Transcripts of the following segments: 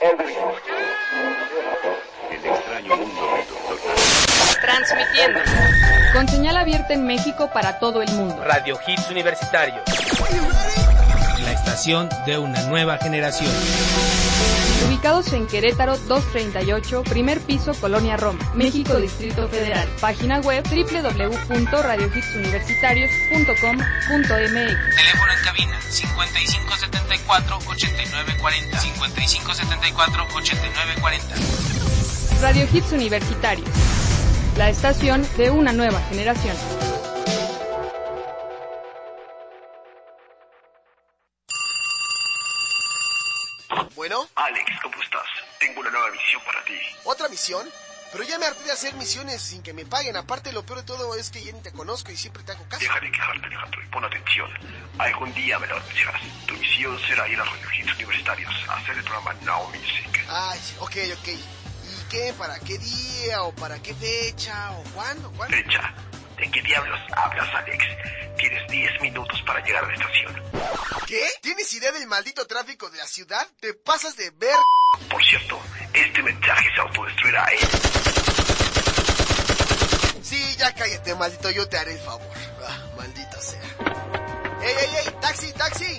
El extraño mundo del doctor. Transmitiendo. Con señal abierta en México para todo el mundo. Radio Hits Universitarios. La estación de una nueva generación. Ubicados en Querétaro 238, primer piso, Colonia Roma, México, Distrito Federal. Página web www.radiohitsuniversitarios.com.mx. Teléfono en cabina 5574-8940. 5574-8940. Radio Hits Universitarios. La estación de una nueva generación. Tengo una nueva misión para ti. ¿otra misión? Pero ya me harté de hacer misiones sin que me paguen. Aparte, lo peor de todo es que ya ni te conozco y siempre te hago caso. Deja de quejarte, Alejandro, y pon atención. Algún día me lo anunciarás. Tu misión será ir a Radio Hits Universitarios a hacer el programa Now Music. Ay, ok, ok. ¿Y qué? ¿Para qué día? ¿O para qué fecha? ¿O cuándo? ¿Cuándo? Fecha. ¿De qué diablos hablas, Alex? Tienes 10 minutos para llegar a la estación. ¿Qué? ¿Tienes idea del maldito tráfico de la ciudad? ¿Te pasas de ver? Por cierto, este mensaje se autodestruirá, ¿eh? Sí, ya cállate, maldito, yo te haré el favor. Ah, maldita sea. ¡Ey, ey, ey! ¡Taxi, taxi!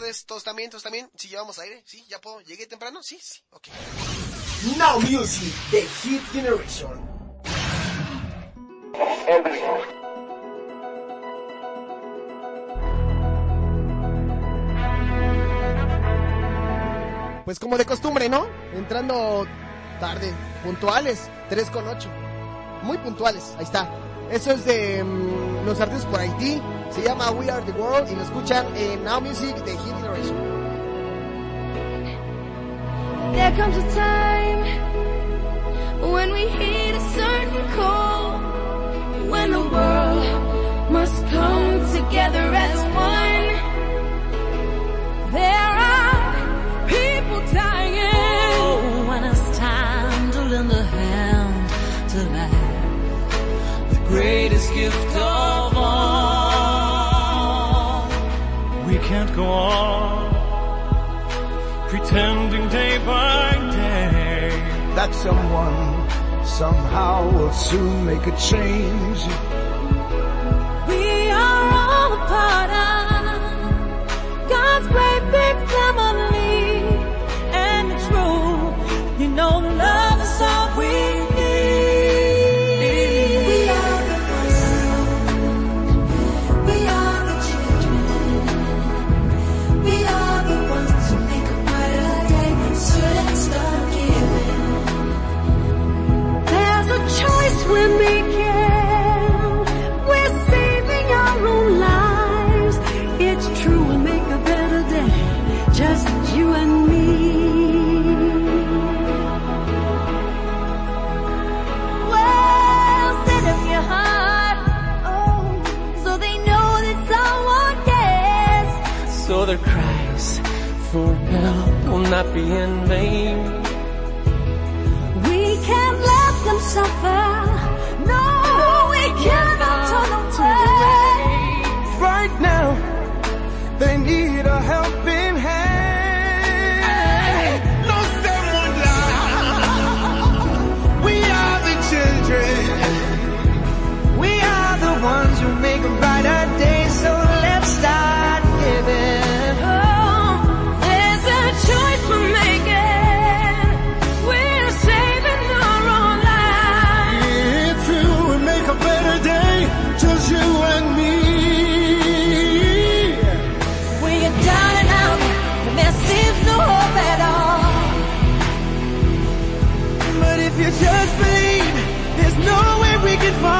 Tardes. ¿Todos también? ¿Todos también? ¿Sí llevamos aire? ¿Sí? ¿Ya puedo? ¿Llegué temprano? Sí, sí. Ok. Now Music, The Hit Generation. Pues como de costumbre, ¿no? Entrando tarde, puntuales, 3 con 8. Muy puntuales, ahí está. Eso es de mm, los artistas por Haití. Se llama We Are the World y lo escuchan en Now Music de Hit Generation. There comes a time when we heed a certain call, when the world must come together as one. There are people dying. Oh, when it's time to lend a hand to life, the greatest gift of all. We can't go on pretending day by day that someone somehow will soon make a change. Choice we're. We're saving our own lives. It's true, we'll make a better day. Just you and me. Well, set up your heart. Oh, so they know that someone cares. So their cries for help will not be in vain. We can't let them suffer. with my